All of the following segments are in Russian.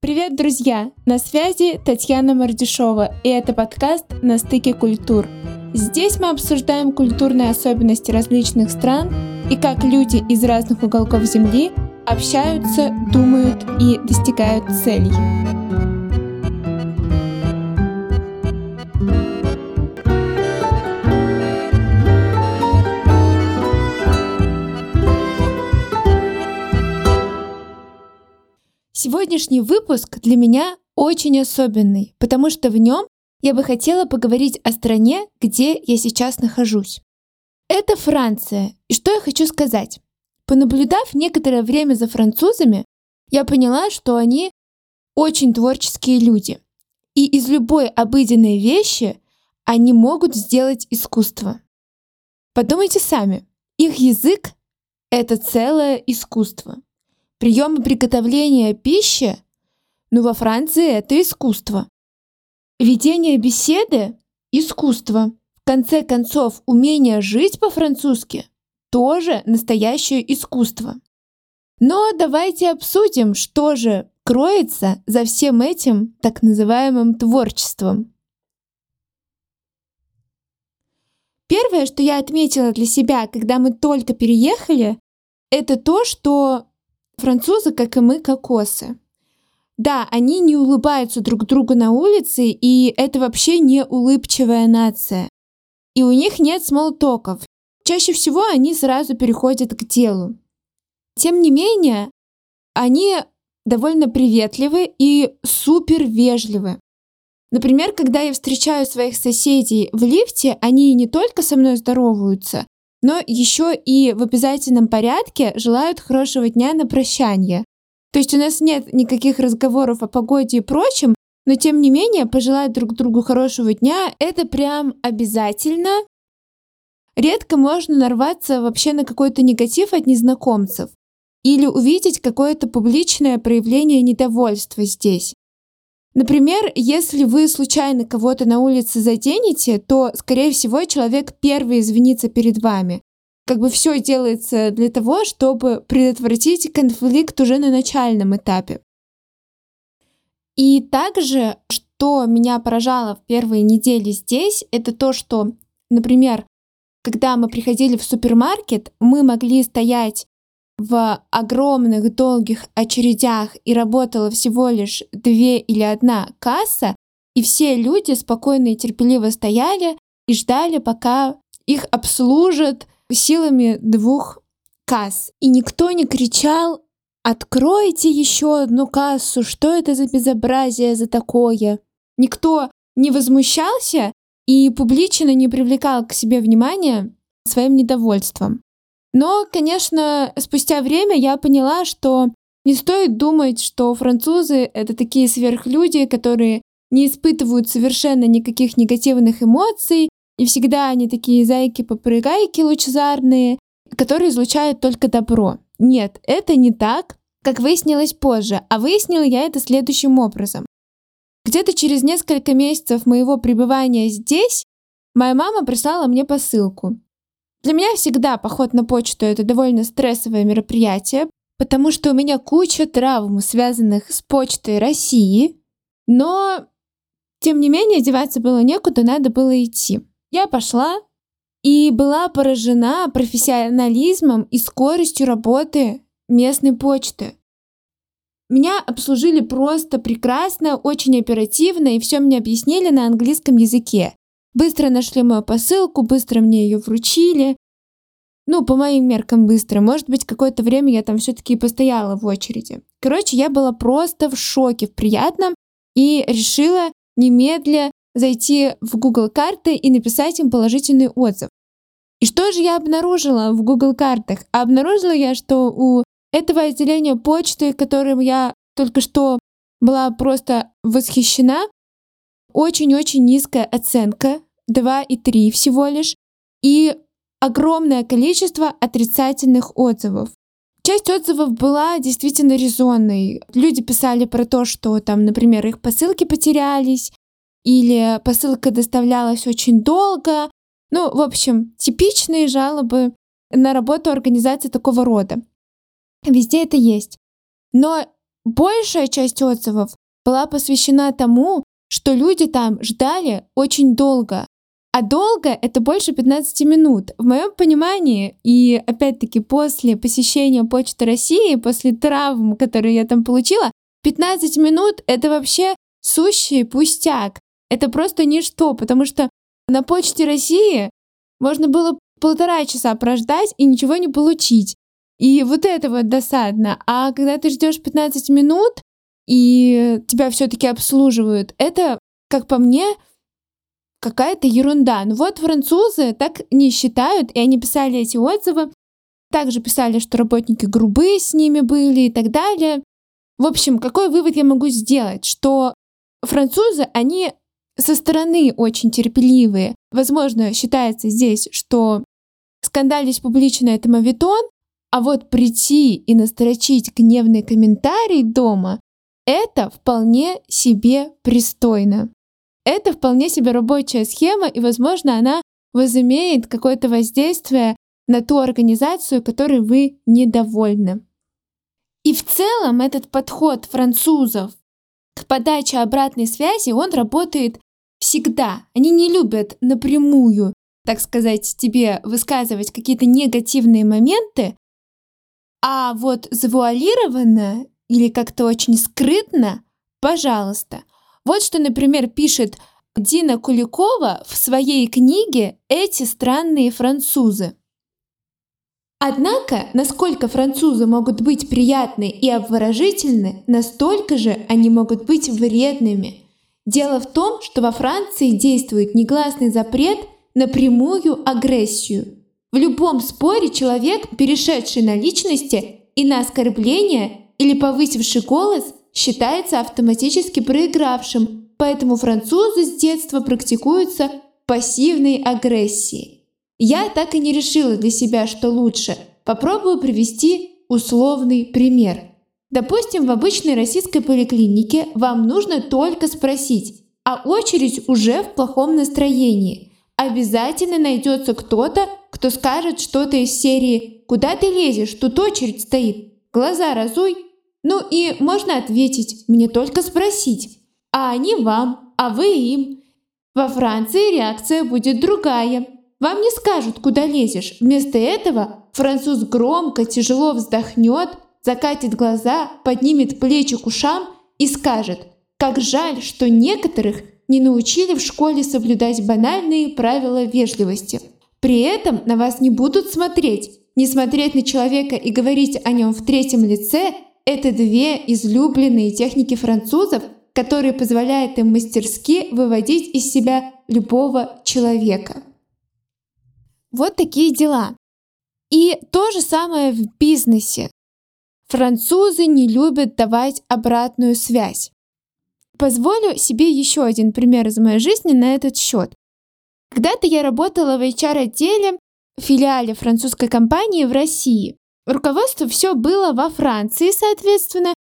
Привет, друзья! На связи Татьяна Мордюшова, и это подкаст «На стыке культур». Здесь мы обсуждаем культурные особенности различных стран и как люди из разных уголков Земли общаются, думают и достигают целей. Сегодняшний выпуск для меня очень особенный, потому что в нем я бы хотела поговорить о стране, где я сейчас нахожусь. Это Франция. И что я хочу сказать? Понаблюдав некоторое время за французами, я поняла, что они очень творческие люди. И из любой обыденной вещи они могут сделать искусство. Подумайте сами, их язык — это целое искусство. Приемы приготовления пищи, ну во Франции это искусство. Ведение беседы – искусство. В конце концов, умение жить по-французски – тоже настоящее искусство. Но давайте обсудим, что же кроется за всем этим так называемым творчеством. Первое, что я отметила для себя, когда мы только переехали, это то, что Французы, как и мы, кокосы. Да, они не улыбаются друг другу на улице, и это вообще не улыбчивая нация. И у них нет смолтоков. Чаще всего они сразу переходят к делу. Тем не менее, они довольно приветливы и супер вежливы. Например, когда я встречаю своих соседей в лифте, они не только со мной здороваются, но еще и в обязательном порядке желают хорошего дня на прощание. То есть у нас нет никаких разговоров о погоде и прочем, но тем не менее пожелать друг другу хорошего дня — это прям обязательно. Редко можно нарваться вообще на какой-то негатив от незнакомцев или увидеть какое-то публичное проявление недовольства здесь. Например, если вы случайно кого-то на улице заденете, то, скорее всего, человек первый извинится перед вами. Как бы все делается для того, чтобы предотвратить конфликт уже на начальном этапе. И также, что меня поражало в первые недели здесь, это то, что, например, когда мы приходили в супермаркет, мы могли стоять в огромных долгих очередях и работала всего лишь две или одна касса, и все люди спокойно и терпеливо стояли и ждали, пока их обслужат силами двух касс. И никто не кричал «Откройте еще одну кассу! Что это за безобразие за такое?» Никто не возмущался и публично не привлекал к себе внимания своим недовольством. Но, конечно, спустя время я поняла, что не стоит думать, что французы — это такие сверхлюди, которые не испытывают совершенно никаких негативных эмоций, и всегда они такие зайки-попрыгайки лучезарные, которые излучают только добро. Нет, это не так, как выяснилось позже, а выяснила я это следующим образом. Где-то через несколько месяцев моего пребывания здесь моя мама прислала мне посылку. Для меня всегда поход на почту это довольно стрессовое мероприятие, потому что у меня куча травм, связанных с почтой России, но тем не менее деваться было некуда, надо было идти. Я пошла и была поражена профессионализмом и скоростью работы местной почты. Меня обслужили просто прекрасно, очень оперативно, и все мне объяснили на английском языке. Быстро нашли мою посылку, быстро мне ее вручили. Ну, по моим меркам быстро. Может быть, какое-то время я там все-таки постояла в очереди. Короче, я была просто в шоке, в приятном, и решила немедля зайти в Google карты и написать им положительный отзыв. И что же я обнаружила в Google картах? А обнаружила я, что у этого отделения почты, которым я только что была просто восхищена, очень-очень низкая оценка 2 и 3 всего лишь, и огромное количество отрицательных отзывов. Часть отзывов была действительно резонной. Люди писали про то, что там, например, их посылки потерялись, или посылка доставлялась очень долго. Ну, в общем, типичные жалобы на работу организации такого рода. Везде это есть. Но большая часть отзывов была посвящена тому, что люди там ждали очень долго. А долго это больше 15 минут. В моем понимании, и опять-таки после посещения Почты России, после травм, которые я там получила, 15 минут это вообще сущий пустяк. Это просто ничто, потому что на Почте России можно было полтора часа прождать и ничего не получить. И вот это вот досадно. А когда ты ждешь 15 минут, и тебя все-таки обслуживают, это, как по мне, какая-то ерунда. Ну вот французы так не считают, и они писали эти отзывы. Также писали, что работники грубые с ними были и так далее. В общем, какой вывод я могу сделать? Что французы, они со стороны очень терпеливые. Возможно, считается здесь, что скандалить публично это мавитон, а вот прийти и настрочить гневный комментарий дома — это вполне себе пристойно. Это вполне себе рабочая схема, и, возможно, она возымеет какое-то воздействие на ту организацию, которой вы недовольны. И в целом этот подход французов к подаче обратной связи, он работает всегда. Они не любят напрямую, так сказать, тебе высказывать какие-то негативные моменты, а вот завуалированно или как-то очень скрытно, пожалуйста. Вот что, например, пишет Дина Куликова в своей книге «Эти странные французы». Однако, насколько французы могут быть приятны и обворожительны, настолько же они могут быть вредными. Дело в том, что во Франции действует негласный запрет на прямую агрессию. В любом споре человек, перешедший на личности и на оскорбление или повысивший голос, считается автоматически проигравшим, поэтому французы с детства практикуются пассивной агрессии. Я так и не решила для себя, что лучше. Попробую привести условный пример. Допустим, в обычной российской поликлинике вам нужно только спросить, а очередь уже в плохом настроении. Обязательно найдется кто-то, кто скажет что-то из серии «Куда ты лезешь? Тут очередь стоит. Глаза разуй». Ну и можно ответить «Мне только спросить». А они вам, а вы им. Во Франции реакция будет другая. Вам не скажут, куда лезешь. Вместо этого француз громко, тяжело вздохнет, закатит глаза, поднимет плечи к ушам и скажет, как жаль, что некоторых не научили в школе соблюдать банальные правила вежливости. При этом на вас не будут смотреть. Не смотреть на человека и говорить о нем в третьем лице – это две излюбленные техники французов, которые позволяют им мастерски выводить из себя любого человека. Вот такие дела. И то же самое в бизнесе. Французы не любят давать обратную связь. Позволю себе еще один пример из моей жизни на этот счет. Когда-то я работала в HR-отделе в филиале французской компании в России. Руководство все было во Франции, соответственно,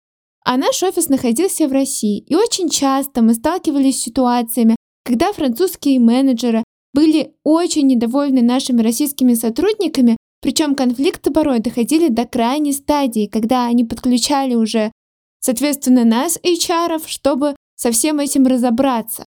а наш офис находился в России. И очень часто мы сталкивались с ситуациями, когда французские менеджеры были очень недовольны нашими российскими сотрудниками, причем конфликты порой доходили до крайней стадии, когда они подключали уже, соответственно, нас, HR, чтобы со всем этим разобраться.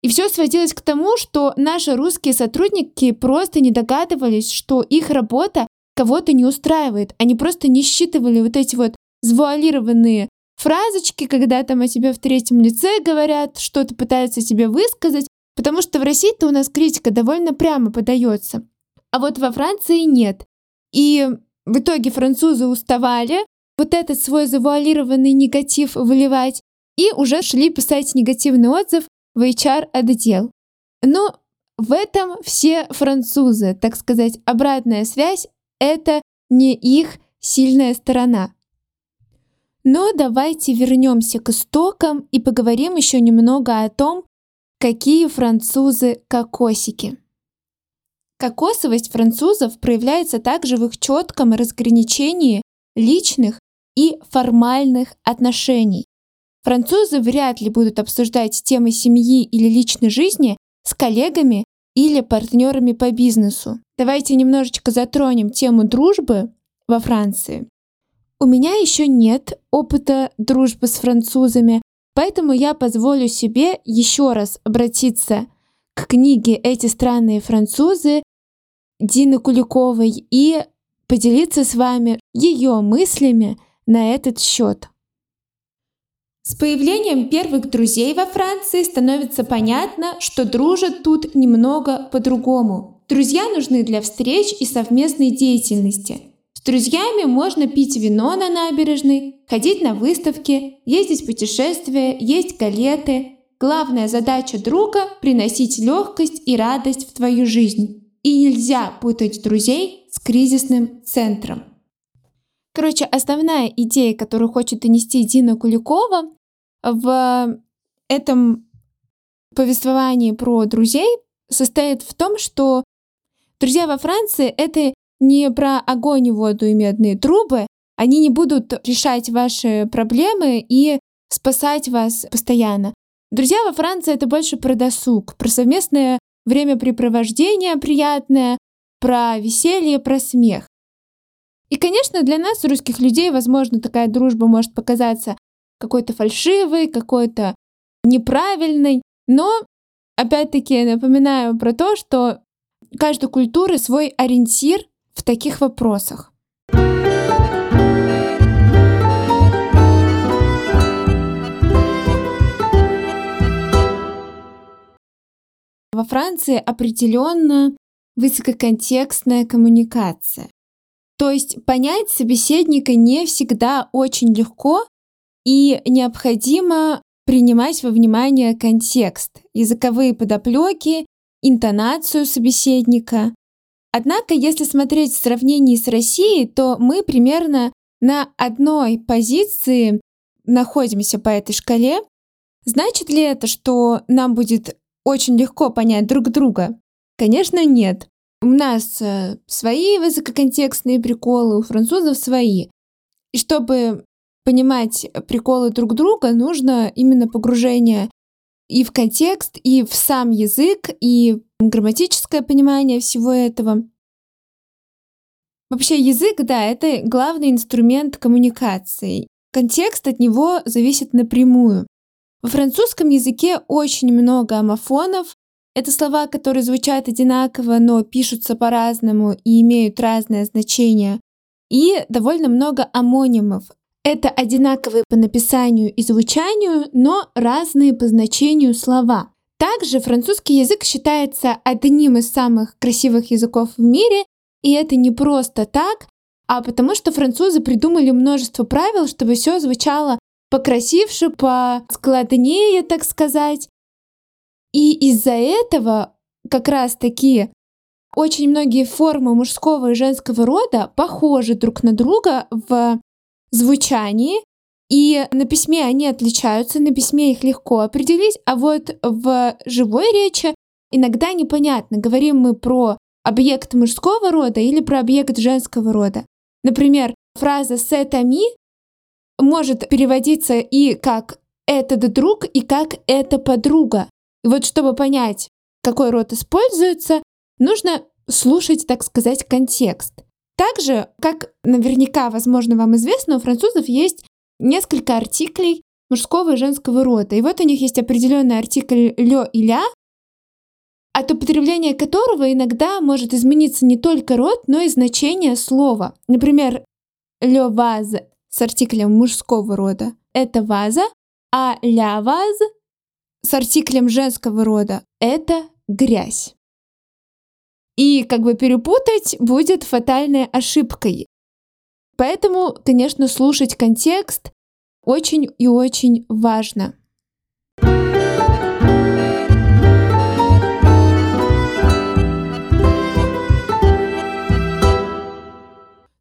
И все сводилось к тому, что наши русские сотрудники просто не догадывались, что их работа кого-то не устраивает. Они просто не считывали вот эти вот завуалированные фразочки, когда там о тебе в третьем лице говорят, что-то пытаются тебе высказать, Потому что в России-то у нас критика довольно прямо подается. А вот во Франции нет. И в итоге французы уставали вот этот свой завуалированный негатив выливать и уже шли писать негативный отзыв в HR-отдел. Но в этом все французы, так сказать, обратная связь — это не их сильная сторона. Но давайте вернемся к истокам и поговорим еще немного о том, Какие французы кокосики? Кокосовость французов проявляется также в их четком разграничении личных и формальных отношений. Французы вряд ли будут обсуждать темы семьи или личной жизни с коллегами или партнерами по бизнесу. Давайте немножечко затронем тему дружбы во Франции. У меня еще нет опыта дружбы с французами, поэтому я позволю себе еще раз обратиться к книге «Эти странные французы» Дины Куликовой и поделиться с вами ее мыслями на этот счет. С появлением первых друзей во Франции становится понятно, что дружат тут немного по-другому. Друзья нужны для встреч и совместной деятельности. С друзьями можно пить вино на набережной, ходить на выставки, ездить в путешествия, есть галеты. Главная задача друга — приносить легкость и радость в твою жизнь. И нельзя путать друзей с кризисным центром. Короче, основная идея, которую хочет донести Дина Куликова в этом повествовании про друзей, состоит в том, что друзья во Франции — это не про огонь, воду и медные трубы. Они не будут решать ваши проблемы и спасать вас постоянно. Друзья во Франции — это больше про досуг, про совместное времяпрепровождение приятное, про веселье, про смех. И, конечно, для нас, русских людей, возможно, такая дружба может показаться какой-то фальшивой, какой-то неправильной, но, опять-таки, напоминаю про то, что каждой культуры свой ориентир в таких вопросах. Во Франции определенно высококонтекстная коммуникация. То есть понять собеседника не всегда очень легко, и необходимо принимать во внимание контекст, языковые подоплеки, интонацию собеседника. Однако, если смотреть в сравнении с Россией, то мы примерно на одной позиции находимся по этой шкале. Значит ли это, что нам будет очень легко понять друг друга? Конечно, нет. У нас э, свои высококонтекстные приколы, у французов свои. И чтобы понимать приколы друг друга, нужно именно погружение и в контекст, и в сам язык, и грамматическое понимание всего этого. Вообще язык, да, это главный инструмент коммуникации. Контекст от него зависит напрямую. Во французском языке очень много амофонов, это слова, которые звучат одинаково, но пишутся по-разному и имеют разное значение. И довольно много амонимов. Это одинаковые по написанию и звучанию, но разные по значению слова. Также французский язык считается одним из самых красивых языков в мире, и это не просто так, а потому что французы придумали множество правил, чтобы все звучало покрасивше, поскладнее, так сказать. И из-за этого как раз таки очень многие формы мужского и женского рода похожи друг на друга в звучании, и на письме они отличаются, на письме их легко определить, а вот в живой речи иногда непонятно, говорим мы про объект мужского рода или про объект женского рода. Например, фраза «сетами» может переводиться и как «этот друг», и как «это подруга». И вот чтобы понять, какой род используется, нужно слушать, так сказать, контекст. Также, как наверняка, возможно, вам известно, у французов есть несколько артиклей мужского и женского рода. И вот у них есть определенный артикль «лё» и «ля», от употребления которого иногда может измениться не только род, но и значение слова. Например, «лё ваз» с артиклем мужского рода — это ваза, а «ля ваз» с артиклем женского рода — это грязь. И как бы перепутать будет фатальной ошибкой. Поэтому, конечно, слушать контекст очень и очень важно.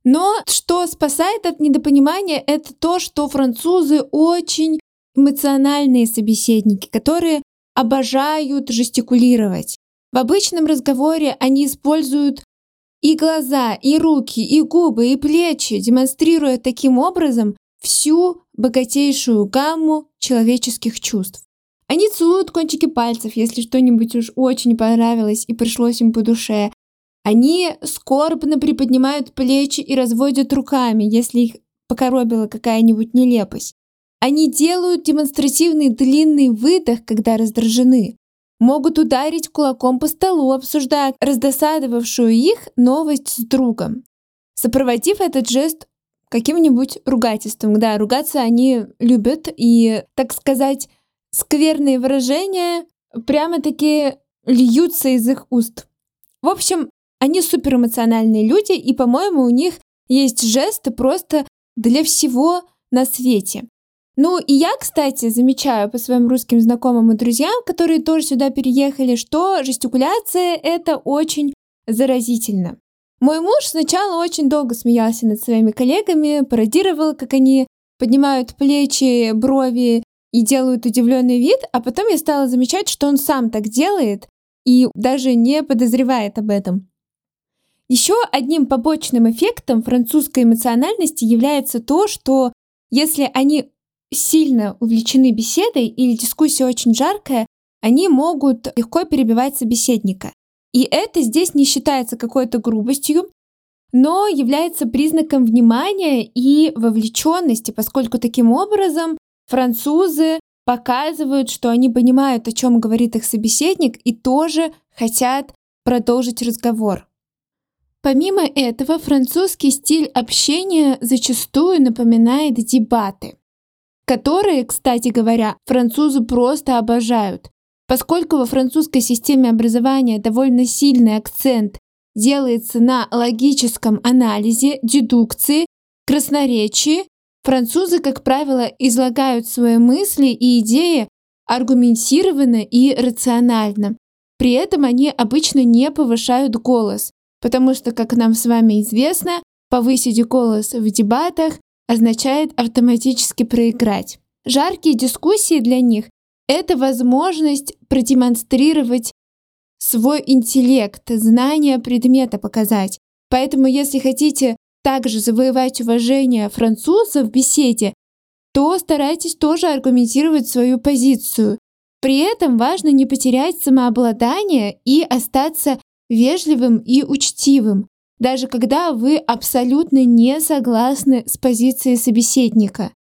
Но что спасает от недопонимания, это то, что французы очень эмоциональные собеседники, которые обожают жестикулировать. В обычном разговоре они используют и глаза, и руки, и губы, и плечи, демонстрируя таким образом всю богатейшую гамму человеческих чувств. Они целуют кончики пальцев, если что-нибудь уж очень понравилось и пришлось им по душе. Они скорбно приподнимают плечи и разводят руками, если их покоробила какая-нибудь нелепость. Они делают демонстративный длинный выдох, когда раздражены. Могут ударить кулаком по столу, обсуждая раздосадовавшую их новость с другом, сопроводив этот жест каким-нибудь ругательством. Да, ругаться они любят, и, так сказать, скверные выражения прямо-таки льются из их уст. В общем, они суперэмоциональные люди, и, по-моему, у них есть жесты просто для всего на свете. Ну и я, кстати, замечаю по своим русским знакомым и друзьям, которые тоже сюда переехали, что жестикуляция это очень заразительно. Мой муж сначала очень долго смеялся над своими коллегами, пародировал, как они поднимают плечи, брови и делают удивленный вид, а потом я стала замечать, что он сам так делает и даже не подозревает об этом. Еще одним побочным эффектом французской эмоциональности является то, что если они сильно увлечены беседой или дискуссия очень жаркая, они могут легко перебивать собеседника. И это здесь не считается какой-то грубостью, но является признаком внимания и вовлеченности, поскольку таким образом французы показывают, что они понимают, о чем говорит их собеседник, и тоже хотят продолжить разговор. Помимо этого, французский стиль общения зачастую напоминает дебаты которые, кстати говоря, французы просто обожают. Поскольку во французской системе образования довольно сильный акцент делается на логическом анализе, дедукции, красноречии, французы, как правило, излагают свои мысли и идеи аргументированно и рационально. При этом они обычно не повышают голос, потому что, как нам с вами известно, повысить голос в дебатах означает автоматически проиграть. Жаркие дискуссии для них — это возможность продемонстрировать свой интеллект, знание предмета показать. Поэтому, если хотите также завоевать уважение французов в беседе, то старайтесь тоже аргументировать свою позицию. При этом важно не потерять самообладание и остаться вежливым и учтивым даже когда вы абсолютно не согласны с позицией собеседника.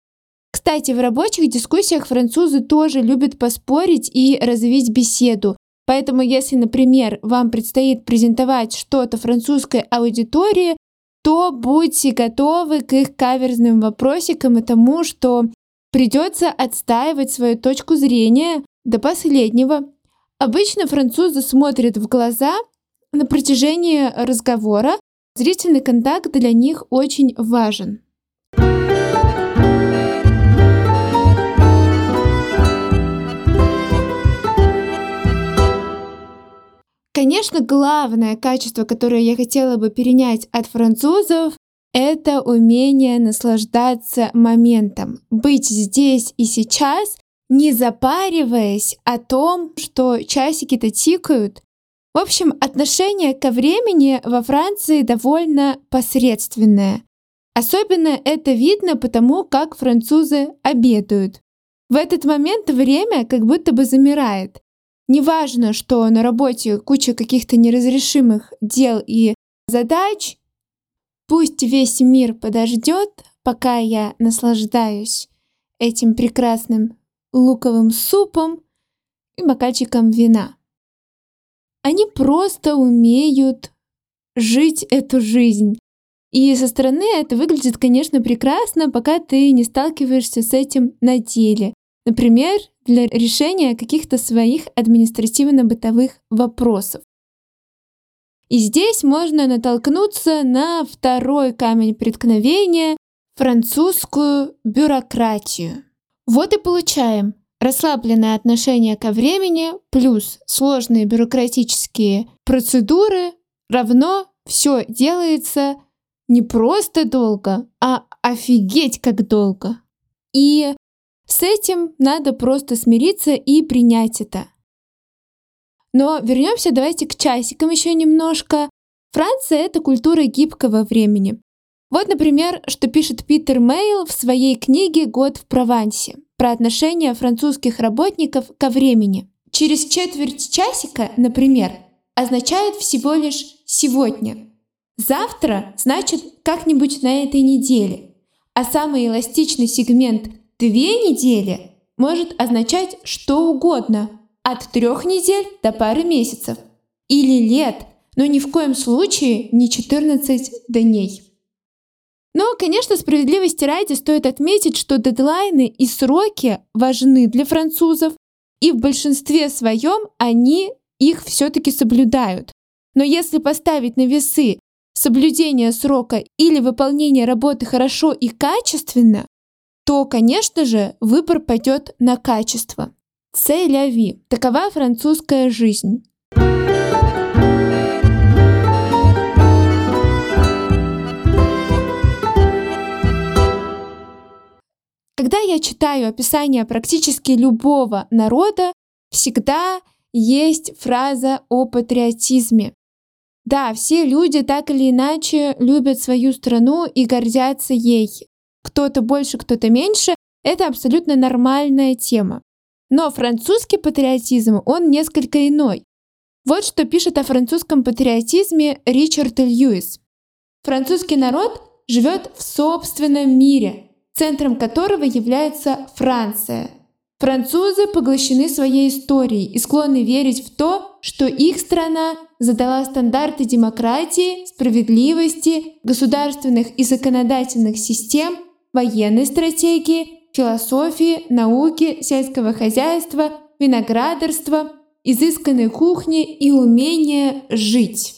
Кстати, в рабочих дискуссиях французы тоже любят поспорить и развить беседу. Поэтому, если, например, вам предстоит презентовать что-то французской аудитории, то будьте готовы к их каверзным вопросикам и тому, что придется отстаивать свою точку зрения до последнего. Обычно французы смотрят в глаза на протяжении разговора, Зрительный контакт для них очень важен. Конечно, главное качество, которое я хотела бы перенять от французов, это умение наслаждаться моментом, быть здесь и сейчас, не запариваясь о том, что часики-то тикают, в общем, отношение ко времени во Франции довольно посредственное. Особенно это видно потому, как французы обедают. В этот момент время как будто бы замирает. Неважно, что на работе куча каких-то неразрешимых дел и задач, пусть весь мир подождет, пока я наслаждаюсь этим прекрасным луковым супом и бокальчиком вина. Они просто умеют жить эту жизнь. И со стороны это выглядит, конечно, прекрасно, пока ты не сталкиваешься с этим на деле. Например, для решения каких-то своих административно-бытовых вопросов. И здесь можно натолкнуться на второй камень преткновения — французскую бюрократию. Вот и получаем расслабленное отношение ко времени плюс сложные бюрократические процедуры равно все делается не просто долго, а офигеть как долго. И с этим надо просто смириться и принять это. Но вернемся давайте к часикам еще немножко. Франция — это культура гибкого времени. Вот, например, что пишет Питер Мейл в своей книге «Год в Провансе» про отношение французских работников ко времени. Через четверть часика, например, означает всего лишь «сегодня». Завтра значит как-нибудь на этой неделе. а самый эластичный сегмент две недели может означать что угодно, от трех недель до пары месяцев или лет, но ни в коем случае не 14 дней. Но, конечно, справедливости ради стоит отметить, что дедлайны и сроки важны для французов, и в большинстве своем они их все-таки соблюдают. Но если поставить на весы соблюдение срока или выполнение работы хорошо и качественно, то, конечно же, выбор пойдет на качество. C'est Такова французская жизнь. Когда я читаю описание практически любого народа, всегда есть фраза о патриотизме. Да, все люди так или иначе любят свою страну и гордятся ей. Кто-то больше, кто-то меньше. Это абсолютно нормальная тема. Но французский патриотизм, он несколько иной. Вот что пишет о французском патриотизме Ричард Льюис. Французский народ живет в собственном мире, центром которого является Франция – Французы поглощены своей историей и склонны верить в то, что их страна задала стандарты демократии, справедливости, государственных и законодательных систем, военной стратегии, философии, науки, сельского хозяйства, виноградарства, изысканной кухни и умения жить.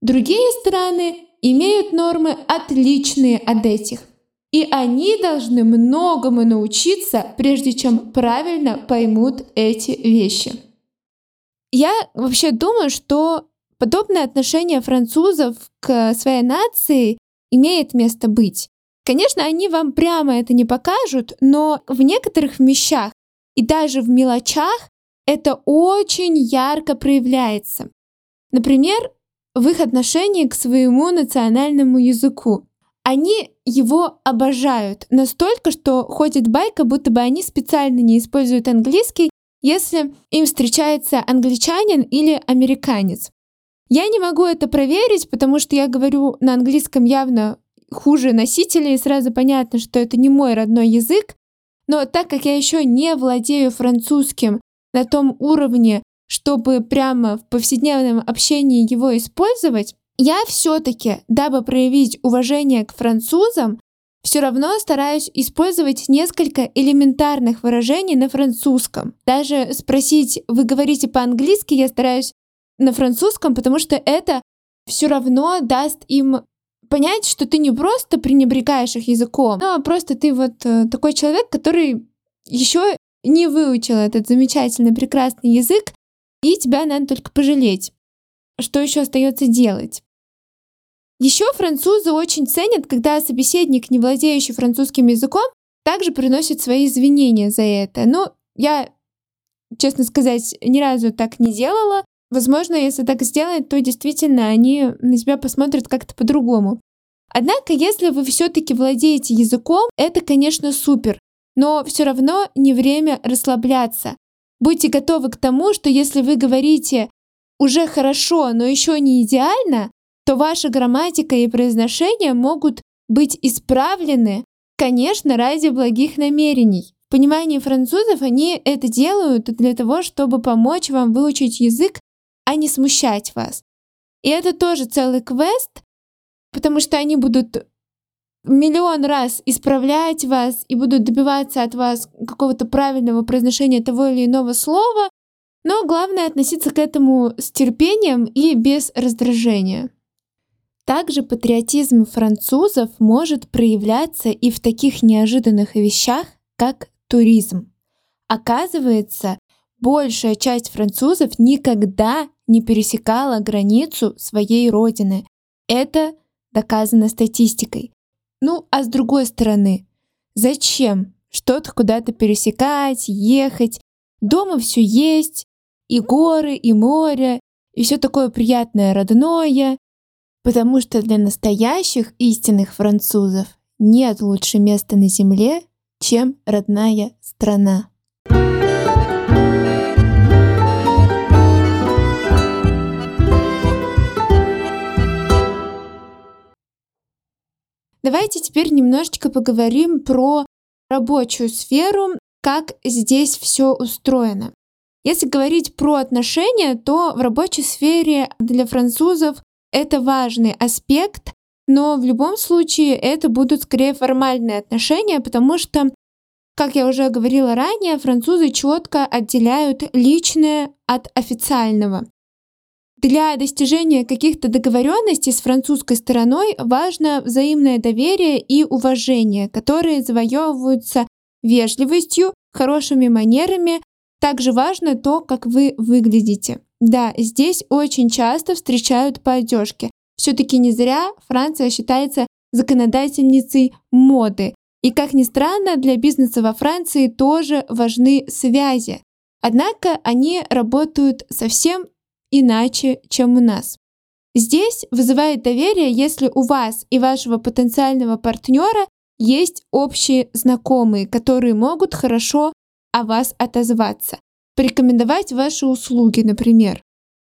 Другие страны имеют нормы отличные от этих. И они должны многому научиться, прежде чем правильно поймут эти вещи. Я вообще думаю, что подобное отношение французов к своей нации имеет место быть. Конечно, они вам прямо это не покажут, но в некоторых вещах и даже в мелочах это очень ярко проявляется. Например, в их отношении к своему национальному языку. Они его обожают настолько, что ходит байка, будто бы они специально не используют английский, если им встречается англичанин или американец. Я не могу это проверить, потому что я говорю на английском явно хуже носителей, и сразу понятно, что это не мой родной язык. Но так как я еще не владею французским на том уровне, чтобы прямо в повседневном общении его использовать, я все-таки, дабы проявить уважение к французам, все равно стараюсь использовать несколько элементарных выражений на французском. Даже спросить, вы говорите по-английски, я стараюсь на французском, потому что это все равно даст им понять, что ты не просто пренебрегаешь их языком, но просто ты вот э, такой человек, который еще не выучил этот замечательный, прекрасный язык, и тебя надо только пожалеть. Что еще остается делать? Еще французы очень ценят, когда собеседник, не владеющий французским языком, также приносит свои извинения за это. Но я, честно сказать, ни разу так не делала. Возможно, если так сделать, то действительно они на тебя посмотрят как-то по-другому. Однако, если вы все-таки владеете языком, это, конечно, супер. Но все равно не время расслабляться. Будьте готовы к тому, что если вы говорите уже хорошо, но еще не идеально, то ваша грамматика и произношение могут быть исправлены, конечно, ради благих намерений. В понимании французов они это делают для того, чтобы помочь вам выучить язык, а не смущать вас. И это тоже целый квест, потому что они будут миллион раз исправлять вас и будут добиваться от вас какого-то правильного произношения того или иного слова, но главное относиться к этому с терпением и без раздражения. Также патриотизм французов может проявляться и в таких неожиданных вещах, как туризм. Оказывается, большая часть французов никогда не пересекала границу своей родины. Это доказано статистикой. Ну, а с другой стороны, зачем что-то куда-то пересекать, ехать? Дома все есть, и горы, и море, и все такое приятное, родное. Потому что для настоящих истинных французов нет лучше места на земле, чем родная страна. Давайте теперь немножечко поговорим про рабочую сферу, как здесь все устроено. Если говорить про отношения, то в рабочей сфере для французов это важный аспект, но в любом случае это будут скорее формальные отношения, потому что, как я уже говорила ранее, французы четко отделяют личное от официального. Для достижения каких-то договоренностей с французской стороной важно взаимное доверие и уважение, которые завоевываются вежливостью, хорошими манерами. Также важно то, как вы выглядите. Да, здесь очень часто встречают по одежке. Все-таки не зря Франция считается законодательницей моды. И как ни странно, для бизнеса во Франции тоже важны связи. Однако они работают совсем иначе, чем у нас. Здесь вызывает доверие, если у вас и вашего потенциального партнера есть общие знакомые, которые могут хорошо о вас отозваться, порекомендовать ваши услуги, например.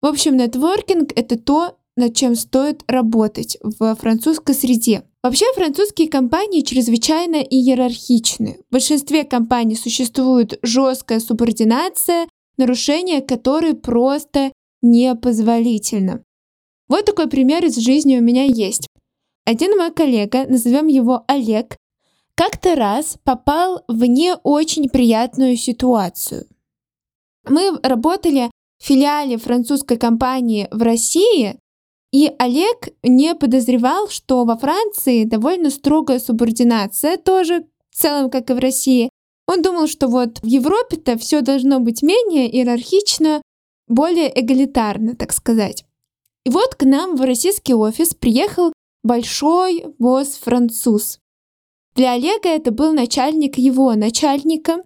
В общем, нетворкинг — это то, над чем стоит работать в французской среде. Вообще французские компании чрезвычайно иерархичны. В большинстве компаний существует жесткая субординация, нарушение которой просто непозволительно. Вот такой пример из жизни у меня есть. Один мой коллега, назовем его Олег, как-то раз попал в не очень приятную ситуацию. Мы работали в филиале французской компании в России, и Олег не подозревал, что во Франции довольно строгая субординация, тоже в целом, как и в России. Он думал, что вот в Европе-то все должно быть менее иерархично, более эгалитарно, так сказать. И вот к нам в российский офис приехал большой босс-француз. Для Олега это был начальник его начальника,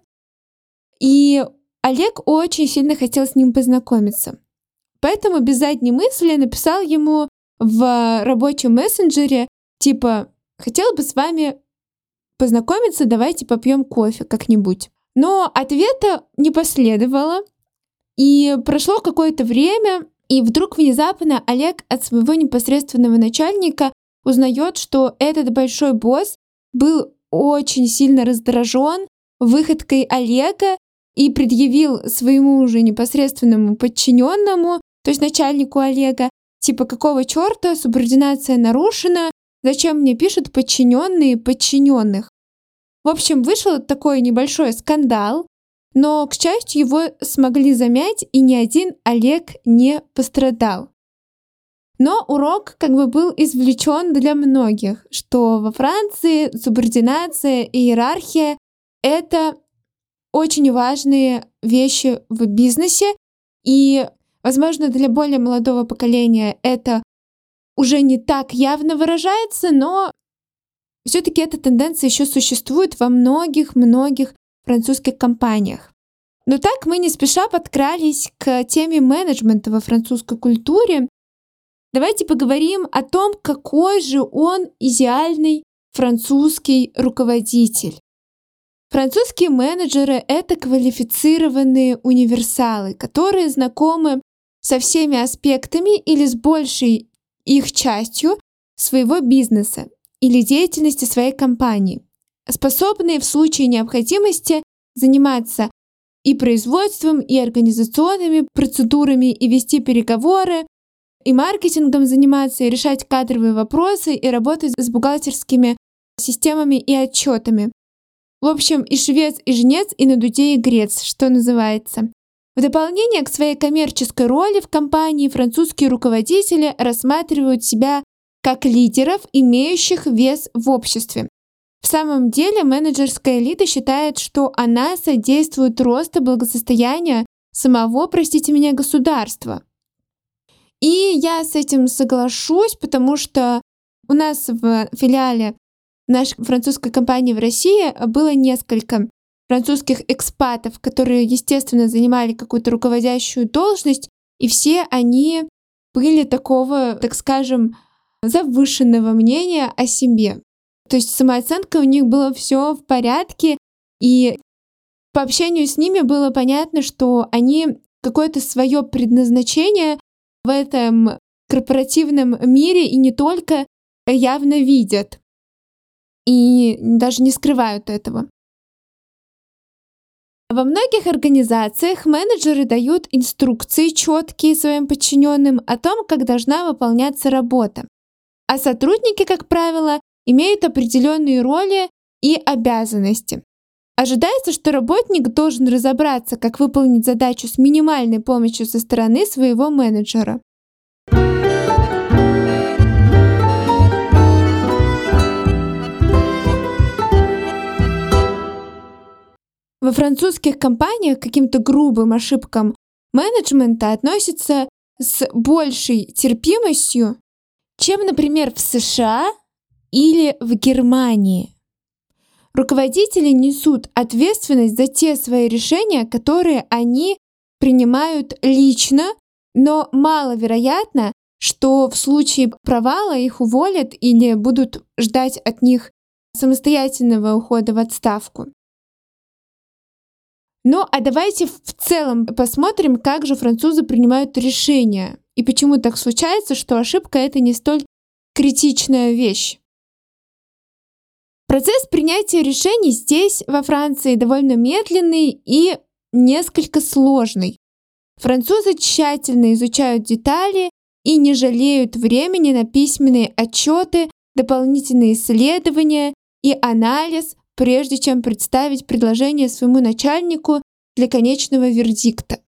и Олег очень сильно хотел с ним познакомиться. Поэтому без задней мысли написал ему в рабочем мессенджере, типа, хотел бы с вами познакомиться, давайте попьем кофе как-нибудь. Но ответа не последовало, и прошло какое-то время, и вдруг внезапно Олег от своего непосредственного начальника узнает, что этот большой босс был очень сильно раздражен выходкой Олега и предъявил своему уже непосредственному подчиненному, то есть начальнику Олега, типа какого черта субординация нарушена, зачем мне пишут подчиненные подчиненных. В общем, вышел такой небольшой скандал, но, к счастью, его смогли замять, и ни один Олег не пострадал. Но урок как бы был извлечен для многих, что во Франции субординация и иерархия — это очень важные вещи в бизнесе, и, возможно, для более молодого поколения это уже не так явно выражается, но все-таки эта тенденция еще существует во многих-многих французских компаниях. Но так мы не спеша подкрались к теме менеджмента во французской культуре. Давайте поговорим о том, какой же он идеальный французский руководитель. Французские менеджеры — это квалифицированные универсалы, которые знакомы со всеми аспектами или с большей их частью своего бизнеса или деятельности своей компании, способные в случае необходимости заниматься и производством, и организационными процедурами, и вести переговоры, и маркетингом заниматься, и решать кадровые вопросы, и работать с бухгалтерскими системами и отчетами. В общем, и швец, и жнец, и на дуде, и грец, что называется. В дополнение к своей коммерческой роли в компании французские руководители рассматривают себя как лидеров, имеющих вес в обществе. В самом деле менеджерская элита считает, что она содействует росту благосостояния самого, простите меня, государства. И я с этим соглашусь, потому что у нас в филиале нашей французской компании в России было несколько французских экспатов, которые, естественно, занимали какую-то руководящую должность, и все они были такого, так скажем, завышенного мнения о себе. То есть самооценка у них было все в порядке, и по общению с ними было понятно, что они какое-то свое предназначение в этом корпоративном мире и не только явно видят. и даже не скрывают этого. Во многих организациях менеджеры дают инструкции четкие своим подчиненным о том, как должна выполняться работа. А сотрудники, как правило, имеют определенные роли и обязанности. Ожидается, что работник должен разобраться, как выполнить задачу с минимальной помощью со стороны своего менеджера. Во французских компаниях к каким-то грубым ошибкам менеджмента относятся с большей терпимостью, чем, например, в США или в Германии. Руководители несут ответственность за те свои решения, которые они принимают лично, но маловероятно, что в случае провала их уволят или будут ждать от них самостоятельного ухода в отставку. Ну а давайте в целом посмотрим, как же французы принимают решения и почему так случается, что ошибка это не столь критичная вещь. Процесс принятия решений здесь, во Франции, довольно медленный и несколько сложный. Французы тщательно изучают детали и не жалеют времени на письменные отчеты, дополнительные исследования и анализ, прежде чем представить предложение своему начальнику для конечного вердикта.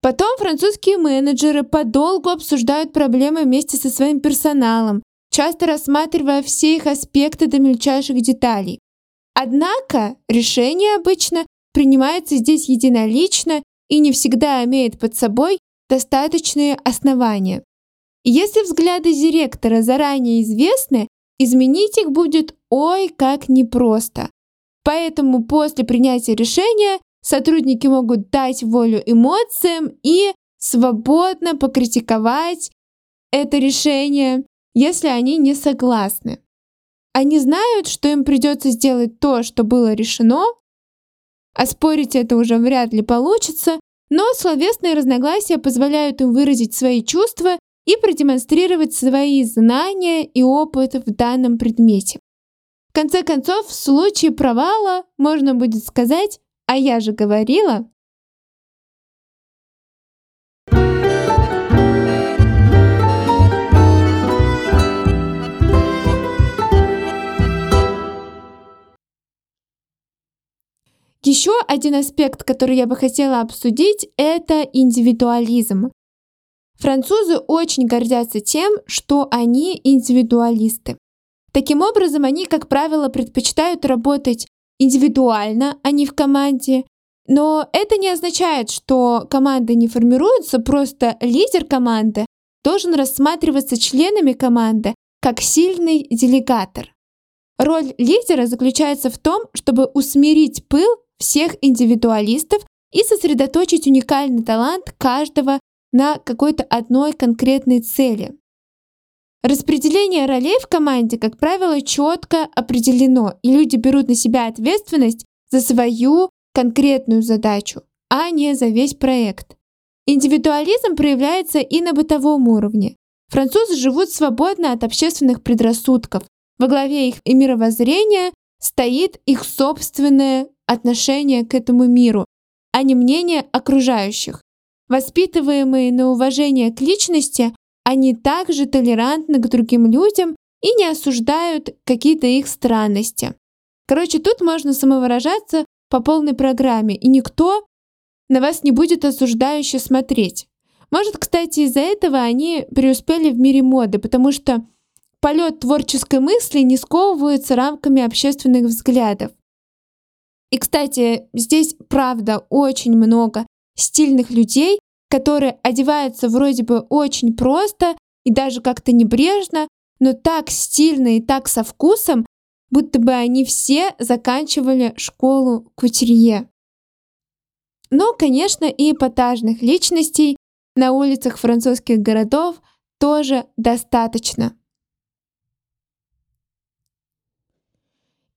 Потом французские менеджеры подолгу обсуждают проблемы вместе со своим персоналом, часто рассматривая все их аспекты до мельчайших деталей. Однако решение обычно принимается здесь единолично и не всегда имеет под собой достаточные основания. Если взгляды директора заранее известны, изменить их будет ой как непросто. Поэтому после принятия решения сотрудники могут дать волю эмоциям и свободно покритиковать это решение, если они не согласны. Они знают, что им придется сделать то, что было решено, а спорить это уже вряд ли получится, но словесные разногласия позволяют им выразить свои чувства и продемонстрировать свои знания и опыт в данном предмете. В конце концов, в случае провала можно будет сказать «А я же говорила». Еще один аспект, который я бы хотела обсудить, это индивидуализм. Французы очень гордятся тем, что они индивидуалисты. Таким образом, они, как правило, предпочитают работать индивидуально, а не в команде. Но это не означает, что команда не формируется, просто лидер команды должен рассматриваться членами команды как сильный делегатор. Роль лидера заключается в том, чтобы усмирить пыл всех индивидуалистов и сосредоточить уникальный талант каждого на какой-то одной конкретной цели. Распределение ролей в команде, как правило, четко определено, и люди берут на себя ответственность за свою конкретную задачу, а не за весь проект. Индивидуализм проявляется и на бытовом уровне. Французы живут свободно от общественных предрассудков. Во главе их и мировоззрения стоит их собственное отношение к этому миру, а не мнение окружающих. Воспитываемые на уважение к личности, они также толерантны к другим людям и не осуждают какие-то их странности. Короче, тут можно самовыражаться по полной программе, и никто на вас не будет осуждающе смотреть. Может, кстати, из-за этого они преуспели в мире моды, потому что полет творческой мысли не сковывается рамками общественных взглядов. И, кстати, здесь правда очень много стильных людей, которые одеваются вроде бы очень просто и даже как-то небрежно, но так стильно и так со вкусом, будто бы они все заканчивали школу кутюрье. Но, конечно, и эпатажных личностей на улицах французских городов тоже достаточно.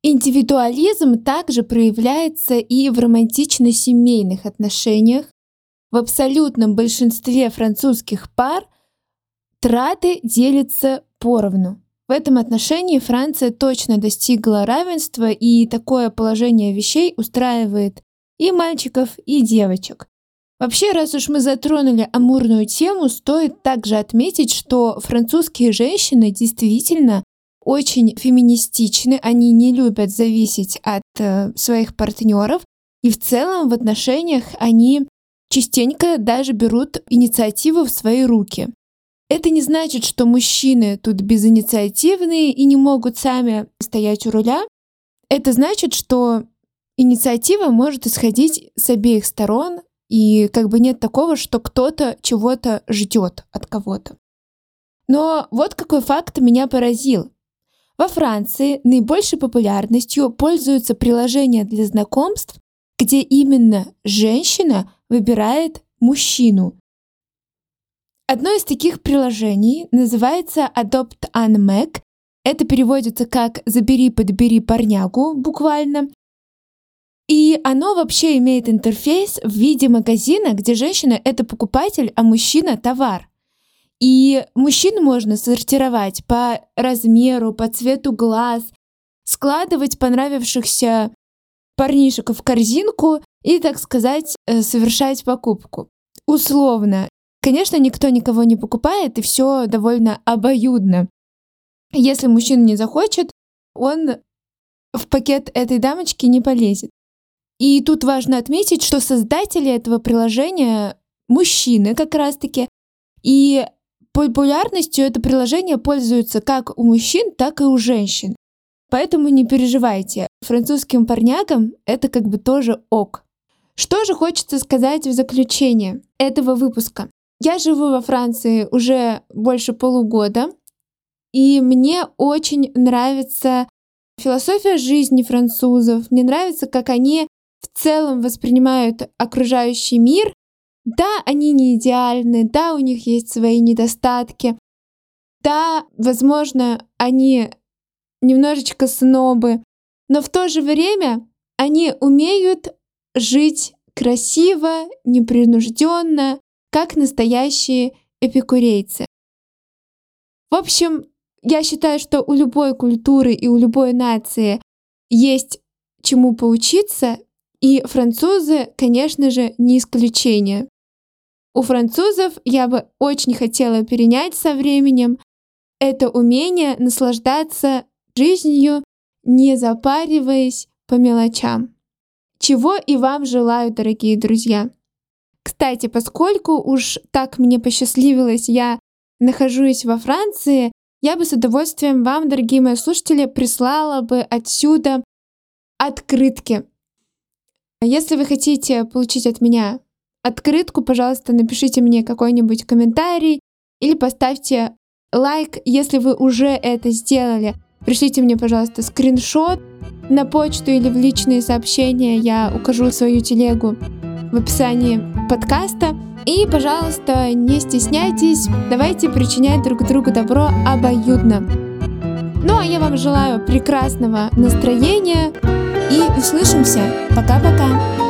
Индивидуализм также проявляется и в романтично-семейных отношениях. В абсолютном большинстве французских пар траты делятся поровну. В этом отношении Франция точно достигла равенства, и такое положение вещей устраивает и мальчиков, и девочек. Вообще, раз уж мы затронули амурную тему, стоит также отметить, что французские женщины действительно очень феминистичны, они не любят зависеть от э, своих партнеров, и в целом в отношениях они частенько даже берут инициативу в свои руки. Это не значит, что мужчины тут безинициативные и не могут сами стоять у руля. Это значит, что инициатива может исходить с обеих сторон, и как бы нет такого, что кто-то чего-то ждет от кого-то. Но вот какой факт меня поразил. Во Франции наибольшей популярностью пользуются приложения для знакомств, где именно женщина выбирает мужчину, Одно из таких приложений называется Adopt an Mac. Это переводится как «забери, подбери парнягу» буквально. И оно вообще имеет интерфейс в виде магазина, где женщина — это покупатель, а мужчина — товар. И мужчин можно сортировать по размеру, по цвету глаз, складывать понравившихся парнишек в корзинку и, так сказать, э, совершать покупку. Условно, Конечно, никто никого не покупает, и все довольно обоюдно. Если мужчина не захочет, он в пакет этой дамочки не полезет. И тут важно отметить, что создатели этого приложения мужчины как раз-таки. И популярностью это приложение пользуется как у мужчин, так и у женщин. Поэтому не переживайте, французским парнягам это как бы тоже ок. Что же хочется сказать в заключение этого выпуска? Я живу во Франции уже больше полугода, и мне очень нравится философия жизни французов. Мне нравится, как они в целом воспринимают окружающий мир. Да, они не идеальны, да, у них есть свои недостатки, да, возможно, они немножечко снобы, но в то же время они умеют жить красиво, непринужденно, как настоящие эпикурейцы. В общем, я считаю, что у любой культуры и у любой нации есть чему поучиться, и французы, конечно же, не исключение. У французов я бы очень хотела перенять со временем это умение наслаждаться жизнью, не запариваясь по мелочам. Чего и вам желаю, дорогие друзья. Кстати, поскольку уж так мне посчастливилось, я нахожусь во Франции, я бы с удовольствием вам, дорогие мои слушатели, прислала бы отсюда открытки. Если вы хотите получить от меня открытку, пожалуйста, напишите мне какой-нибудь комментарий или поставьте лайк, если вы уже это сделали. Пришлите мне, пожалуйста, скриншот на почту или в личные сообщения. Я укажу свою телегу в описании подкаста. И, пожалуйста, не стесняйтесь, давайте причинять друг другу добро обоюдно. Ну а я вам желаю прекрасного настроения и услышимся. Пока-пока.